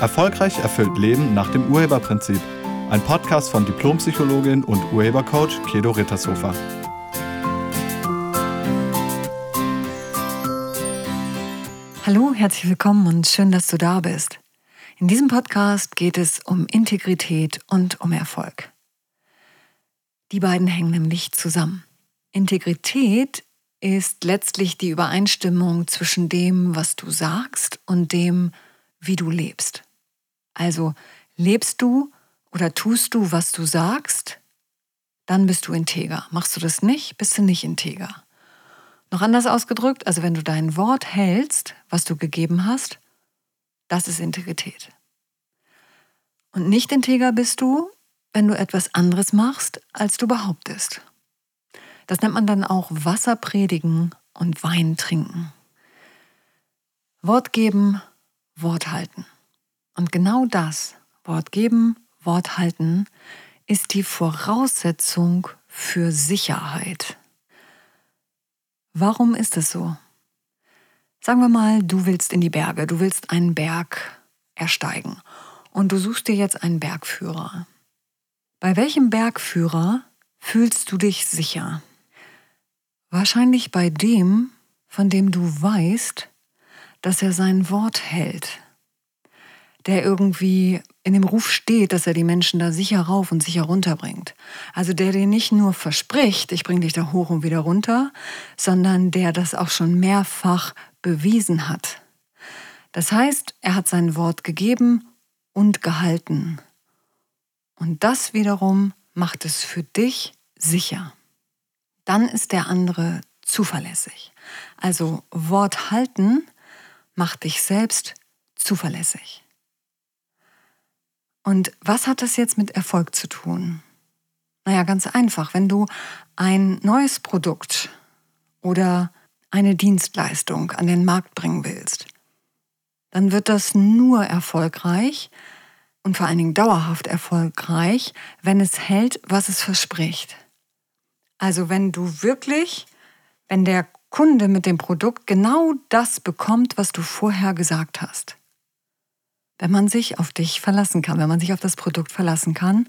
Erfolgreich erfüllt Leben nach dem Urheberprinzip. Ein Podcast von Diplompsychologin und Urhebercoach Kedo Rittershofer. Hallo, herzlich willkommen und schön, dass du da bist. In diesem Podcast geht es um Integrität und um Erfolg. Die beiden hängen nämlich zusammen. Integrität ist letztlich die Übereinstimmung zwischen dem, was du sagst und dem, wie du lebst. Also lebst du oder tust du, was du sagst, dann bist du integer. Machst du das nicht, bist du nicht integer. Noch anders ausgedrückt, also wenn du dein Wort hältst, was du gegeben hast, das ist Integrität. Und nicht integer bist du, wenn du etwas anderes machst, als du behauptest. Das nennt man dann auch Wasser predigen und Wein trinken. Wort geben, Wort halten. Und genau das, Wort geben, Wort halten, ist die Voraussetzung für Sicherheit. Warum ist es so? Sagen wir mal, du willst in die Berge, du willst einen Berg ersteigen und du suchst dir jetzt einen Bergführer. Bei welchem Bergführer fühlst du dich sicher? Wahrscheinlich bei dem, von dem du weißt, dass er sein Wort hält, der irgendwie in dem Ruf steht, dass er die Menschen da sicher rauf und sicher runter bringt. Also der dir nicht nur verspricht, ich bringe dich da hoch und wieder runter, sondern der das auch schon mehrfach bewiesen hat. Das heißt, er hat sein Wort gegeben und gehalten. Und das wiederum macht es für dich sicher dann ist der andere zuverlässig. Also Wort halten macht dich selbst zuverlässig. Und was hat das jetzt mit Erfolg zu tun? Naja, ganz einfach. Wenn du ein neues Produkt oder eine Dienstleistung an den Markt bringen willst, dann wird das nur erfolgreich und vor allen Dingen dauerhaft erfolgreich, wenn es hält, was es verspricht. Also wenn du wirklich, wenn der Kunde mit dem Produkt genau das bekommt, was du vorher gesagt hast. Wenn man sich auf dich verlassen kann, wenn man sich auf das Produkt verlassen kann,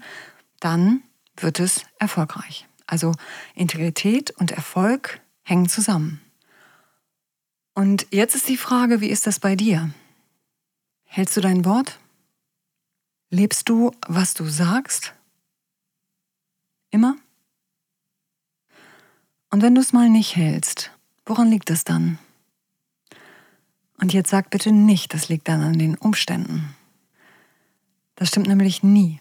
dann wird es erfolgreich. Also Integrität und Erfolg hängen zusammen. Und jetzt ist die Frage, wie ist das bei dir? Hältst du dein Wort? Lebst du, was du sagst? Immer? Und wenn du es mal nicht hältst, woran liegt es dann? Und jetzt sag bitte nicht, das liegt dann an den Umständen. Das stimmt nämlich nie.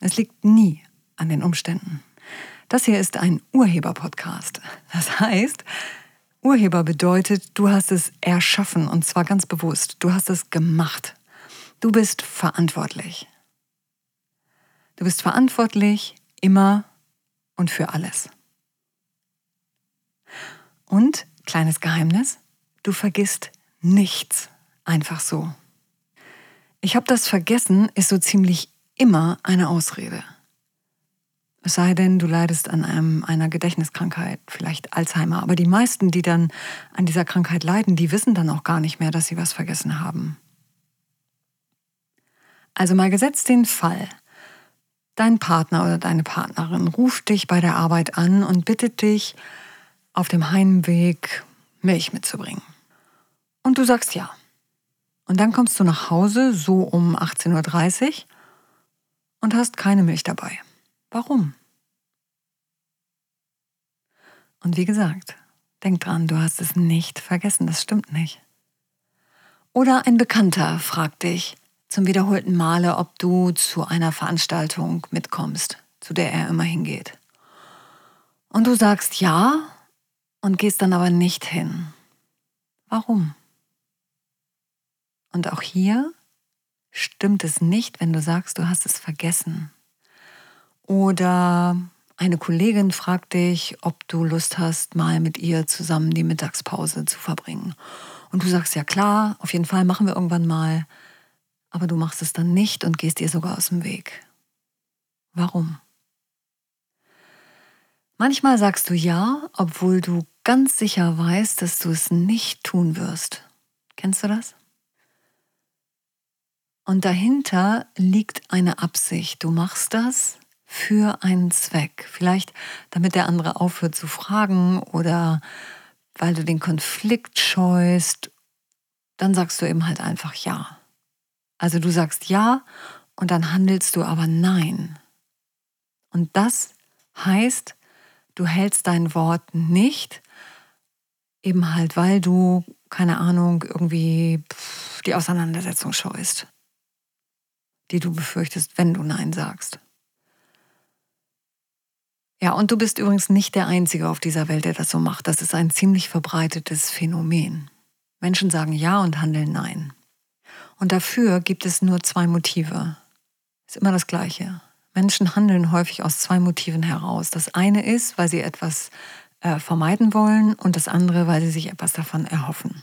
Es liegt nie an den Umständen. Das hier ist ein Urheber-Podcast. Das heißt, Urheber bedeutet, du hast es erschaffen und zwar ganz bewusst. Du hast es gemacht. Du bist verantwortlich. Du bist verantwortlich immer und für alles. Und, kleines Geheimnis, du vergisst nichts einfach so. Ich habe das vergessen, ist so ziemlich immer eine Ausrede. Es sei denn, du leidest an einem, einer Gedächtniskrankheit, vielleicht Alzheimer. Aber die meisten, die dann an dieser Krankheit leiden, die wissen dann auch gar nicht mehr, dass sie was vergessen haben. Also mal gesetzt den Fall, dein Partner oder deine Partnerin ruft dich bei der Arbeit an und bittet dich, auf dem Heimweg Milch mitzubringen. Und du sagst ja. Und dann kommst du nach Hause so um 18.30 Uhr und hast keine Milch dabei. Warum? Und wie gesagt, denk dran, du hast es nicht vergessen, das stimmt nicht. Oder ein Bekannter fragt dich zum wiederholten Male, ob du zu einer Veranstaltung mitkommst, zu der er immer hingeht. Und du sagst ja und gehst dann aber nicht hin. Warum? Und auch hier stimmt es nicht, wenn du sagst, du hast es vergessen. Oder eine Kollegin fragt dich, ob du Lust hast, mal mit ihr zusammen die Mittagspause zu verbringen. Und du sagst, ja klar, auf jeden Fall machen wir irgendwann mal. Aber du machst es dann nicht und gehst ihr sogar aus dem Weg. Warum? Manchmal sagst du ja, obwohl du ganz sicher weißt, dass du es nicht tun wirst. Kennst du das? Und dahinter liegt eine Absicht. Du machst das für einen Zweck. Vielleicht damit der andere aufhört zu fragen oder weil du den Konflikt scheust. Dann sagst du eben halt einfach ja. Also du sagst ja und dann handelst du aber nein. Und das heißt, du hältst dein Wort nicht, eben halt, weil du, keine Ahnung, irgendwie die Auseinandersetzung scheust, die du befürchtest, wenn du Nein sagst. Ja, und du bist übrigens nicht der Einzige auf dieser Welt, der das so macht. Das ist ein ziemlich verbreitetes Phänomen. Menschen sagen Ja und handeln Nein. Und dafür gibt es nur zwei Motive. Ist immer das Gleiche. Menschen handeln häufig aus zwei Motiven heraus. Das eine ist, weil sie etwas äh, vermeiden wollen und das andere, weil sie sich etwas davon erhoffen.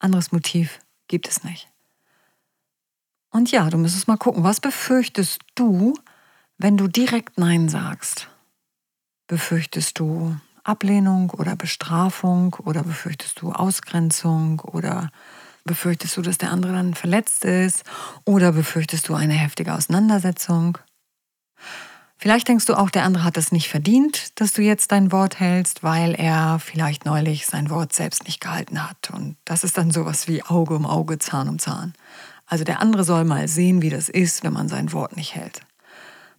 Anderes Motiv gibt es nicht. Und ja, du müsstest mal gucken, was befürchtest du, wenn du direkt Nein sagst? Befürchtest du Ablehnung oder Bestrafung oder befürchtest du Ausgrenzung oder befürchtest du, dass der andere dann verletzt ist oder befürchtest du eine heftige Auseinandersetzung? Vielleicht denkst du auch, der andere hat es nicht verdient, dass du jetzt dein Wort hältst, weil er vielleicht neulich sein Wort selbst nicht gehalten hat. Und das ist dann sowas wie Auge um Auge, Zahn um Zahn. Also der andere soll mal sehen, wie das ist, wenn man sein Wort nicht hält.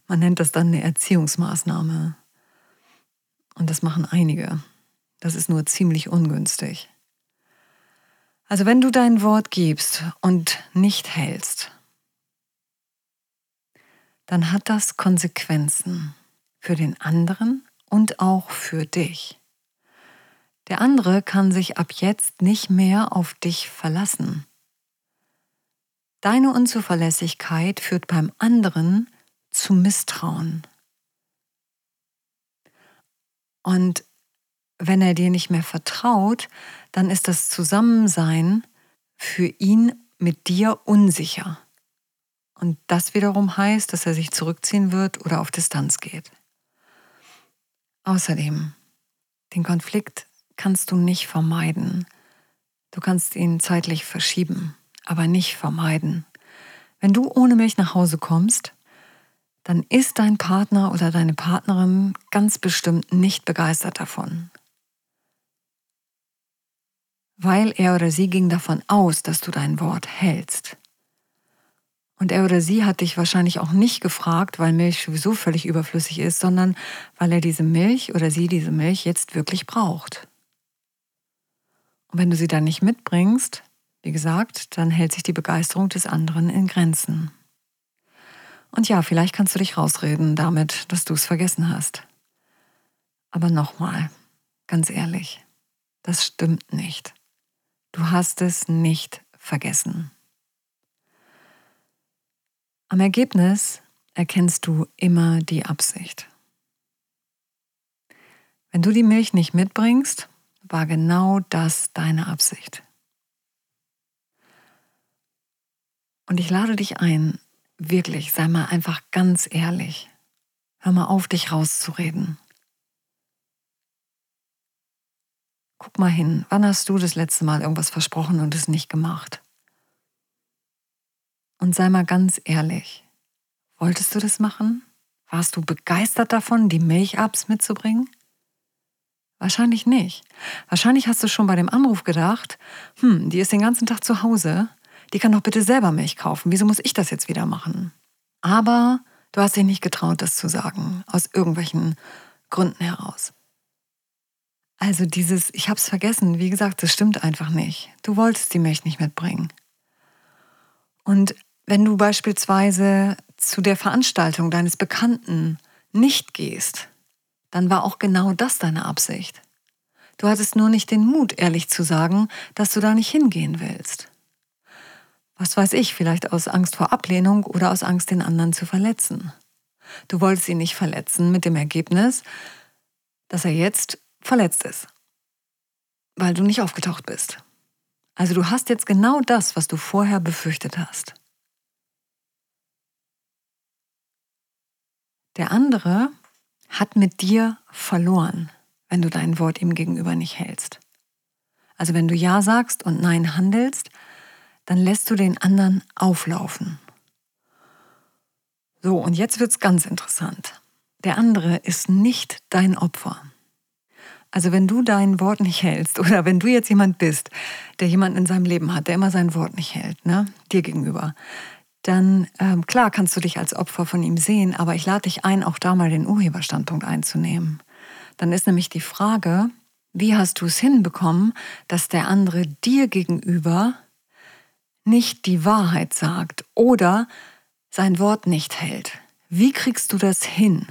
Man nennt das dann eine Erziehungsmaßnahme. Und das machen einige. Das ist nur ziemlich ungünstig. Also wenn du dein Wort gibst und nicht hältst, dann hat das Konsequenzen für den anderen und auch für dich. Der andere kann sich ab jetzt nicht mehr auf dich verlassen. Deine Unzuverlässigkeit führt beim anderen zu Misstrauen. Und wenn er dir nicht mehr vertraut, dann ist das Zusammensein für ihn mit dir unsicher. Und das wiederum heißt, dass er sich zurückziehen wird oder auf Distanz geht. Außerdem, den Konflikt kannst du nicht vermeiden. Du kannst ihn zeitlich verschieben, aber nicht vermeiden. Wenn du ohne Milch nach Hause kommst, dann ist dein Partner oder deine Partnerin ganz bestimmt nicht begeistert davon. Weil er oder sie ging davon aus, dass du dein Wort hältst. Und er oder sie hat dich wahrscheinlich auch nicht gefragt, weil Milch sowieso völlig überflüssig ist, sondern weil er diese Milch oder sie diese Milch jetzt wirklich braucht. Und wenn du sie dann nicht mitbringst, wie gesagt, dann hält sich die Begeisterung des anderen in Grenzen. Und ja, vielleicht kannst du dich rausreden damit, dass du es vergessen hast. Aber nochmal, ganz ehrlich, das stimmt nicht. Du hast es nicht vergessen. Am Ergebnis erkennst du immer die Absicht. Wenn du die Milch nicht mitbringst, war genau das deine Absicht. Und ich lade dich ein, Wirklich, sei mal einfach ganz ehrlich. Hör mal auf, dich rauszureden. Guck mal hin, wann hast du das letzte Mal irgendwas versprochen und es nicht gemacht? Und sei mal ganz ehrlich. Wolltest du das machen? Warst du begeistert davon, die Milchabs mitzubringen? Wahrscheinlich nicht. Wahrscheinlich hast du schon bei dem Anruf gedacht, hm, die ist den ganzen Tag zu Hause, die kann doch bitte selber Milch kaufen. Wieso muss ich das jetzt wieder machen? Aber du hast dich nicht getraut, das zu sagen, aus irgendwelchen Gründen heraus. Also dieses, ich hab's vergessen, wie gesagt, das stimmt einfach nicht. Du wolltest die Milch nicht mitbringen. Und wenn du beispielsweise zu der Veranstaltung deines Bekannten nicht gehst, dann war auch genau das deine Absicht. Du hattest nur nicht den Mut, ehrlich zu sagen, dass du da nicht hingehen willst was weiß ich, vielleicht aus Angst vor Ablehnung oder aus Angst, den anderen zu verletzen. Du wolltest ihn nicht verletzen mit dem Ergebnis, dass er jetzt verletzt ist, weil du nicht aufgetaucht bist. Also du hast jetzt genau das, was du vorher befürchtet hast. Der andere hat mit dir verloren, wenn du dein Wort ihm gegenüber nicht hältst. Also wenn du Ja sagst und Nein handelst, dann lässt du den anderen auflaufen. So, und jetzt wird es ganz interessant. Der andere ist nicht dein Opfer. Also wenn du dein Wort nicht hältst oder wenn du jetzt jemand bist, der jemanden in seinem Leben hat, der immer sein Wort nicht hält, ne, dir gegenüber, dann ähm, klar kannst du dich als Opfer von ihm sehen, aber ich lade dich ein, auch da mal den Urheberstandpunkt einzunehmen. Dann ist nämlich die Frage, wie hast du es hinbekommen, dass der andere dir gegenüber nicht die Wahrheit sagt oder sein Wort nicht hält? Wie kriegst du das hin?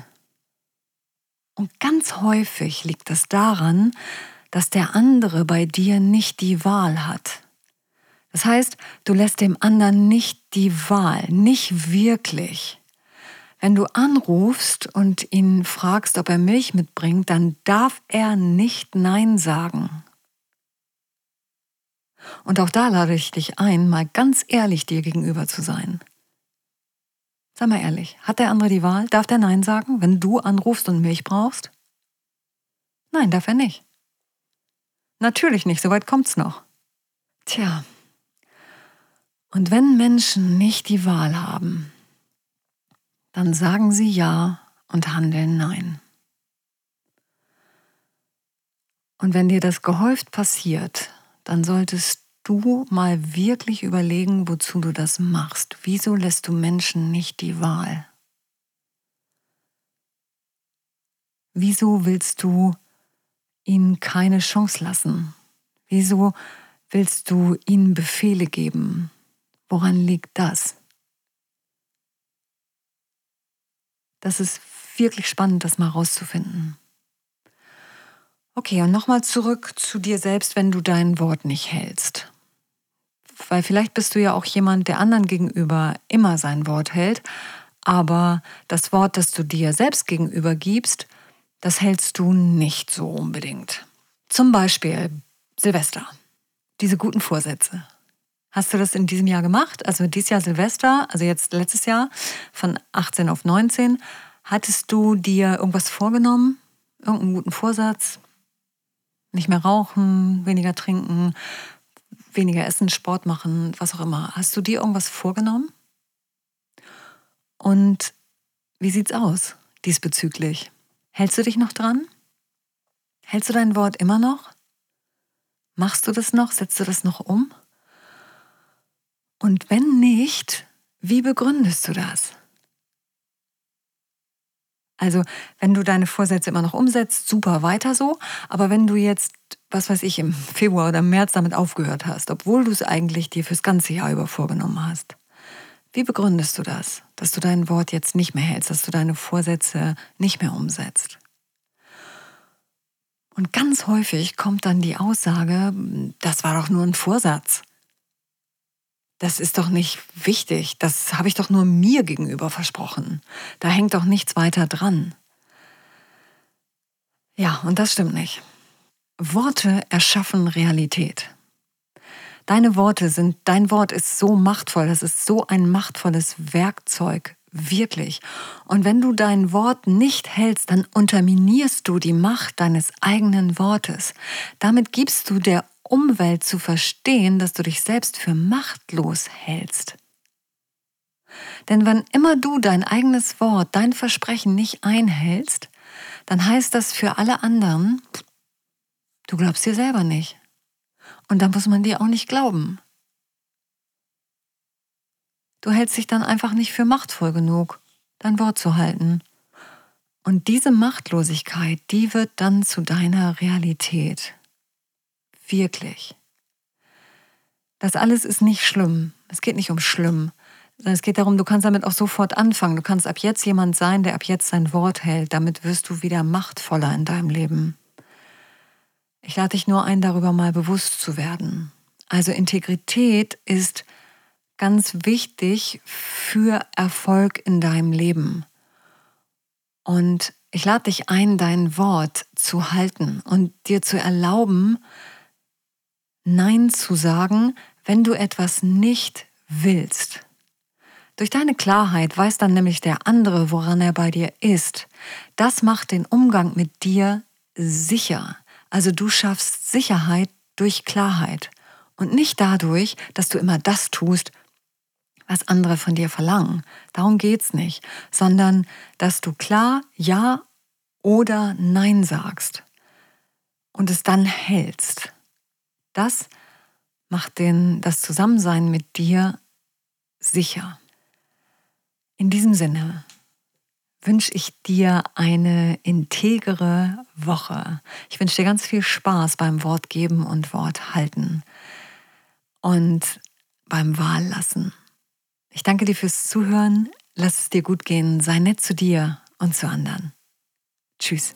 Und ganz häufig liegt es daran, dass der andere bei dir nicht die Wahl hat. Das heißt, du lässt dem anderen nicht die Wahl, nicht wirklich. Wenn du anrufst und ihn fragst, ob er Milch mitbringt, dann darf er nicht Nein sagen. Und auch da lade ich dich ein, mal ganz ehrlich dir gegenüber zu sein. Sag mal ehrlich, hat der andere die Wahl? Darf der Nein sagen, wenn du anrufst und Milch brauchst? Nein, darf er nicht. Natürlich nicht, soweit kommt's noch. Tja, und wenn Menschen nicht die Wahl haben, dann sagen sie Ja und handeln Nein. Und wenn dir das gehäuft passiert, dann solltest du mal wirklich überlegen, wozu du das machst. Wieso lässt du Menschen nicht die Wahl? Wieso willst du ihnen keine Chance lassen? Wieso willst du ihnen Befehle geben? Woran liegt das? Das ist wirklich spannend, das mal rauszufinden. Okay, und nochmal zurück zu dir selbst, wenn du dein Wort nicht hältst. Weil vielleicht bist du ja auch jemand, der anderen gegenüber immer sein Wort hält, aber das Wort, das du dir selbst gegenüber gibst, das hältst du nicht so unbedingt. Zum Beispiel Silvester, diese guten Vorsätze. Hast du das in diesem Jahr gemacht? Also dieses Jahr Silvester, also jetzt letztes Jahr von 18 auf 19. Hattest du dir irgendwas vorgenommen? Irgendeinen guten Vorsatz? Nicht mehr rauchen, weniger trinken, weniger essen, Sport machen, was auch immer. Hast du dir irgendwas vorgenommen? Und wie sieht's aus diesbezüglich? Hältst du dich noch dran? Hältst du dein Wort immer noch? Machst du das noch? Setzt du das noch um? Und wenn nicht, wie begründest du das? Also, wenn du deine Vorsätze immer noch umsetzt, super, weiter so. Aber wenn du jetzt, was weiß ich, im Februar oder im März damit aufgehört hast, obwohl du es eigentlich dir fürs ganze Jahr über vorgenommen hast, wie begründest du das, dass du dein Wort jetzt nicht mehr hältst, dass du deine Vorsätze nicht mehr umsetzt? Und ganz häufig kommt dann die Aussage, das war doch nur ein Vorsatz das ist doch nicht wichtig, das habe ich doch nur mir gegenüber versprochen. Da hängt doch nichts weiter dran. Ja, und das stimmt nicht. Worte erschaffen Realität. Deine Worte sind, dein Wort ist so machtvoll, das ist so ein machtvolles Werkzeug, wirklich. Und wenn du dein Wort nicht hältst, dann unterminierst du die Macht deines eigenen Wortes. Damit gibst du der Umwelt zu verstehen, dass du dich selbst für machtlos hältst. Denn wenn immer du dein eigenes Wort, dein Versprechen nicht einhältst, dann heißt das für alle anderen, du glaubst dir selber nicht. Und dann muss man dir auch nicht glauben. Du hältst dich dann einfach nicht für machtvoll genug, dein Wort zu halten. Und diese Machtlosigkeit, die wird dann zu deiner Realität. Wirklich. Das alles ist nicht schlimm. Es geht nicht um schlimm. Es geht darum, du kannst damit auch sofort anfangen. Du kannst ab jetzt jemand sein, der ab jetzt sein Wort hält. Damit wirst du wieder machtvoller in deinem Leben. Ich lade dich nur ein, darüber mal bewusst zu werden. Also Integrität ist ganz wichtig für Erfolg in deinem Leben. Und ich lade dich ein, dein Wort zu halten und dir zu erlauben, Nein zu sagen, wenn du etwas nicht willst. Durch deine Klarheit weiß dann nämlich der andere, woran er bei dir ist. Das macht den Umgang mit dir sicher. Also du schaffst Sicherheit durch Klarheit. Und nicht dadurch, dass du immer das tust, was andere von dir verlangen. Darum geht's nicht, sondern dass du klar Ja oder Nein sagst und es dann hältst. Das macht den, das Zusammensein mit dir sicher. In diesem Sinne wünsche ich dir eine integere Woche. Ich wünsche dir ganz viel Spaß beim Wort geben und Wort halten und beim Wahllassen. Ich danke dir fürs Zuhören. Lass es dir gut gehen. Sei nett zu dir und zu anderen. Tschüss.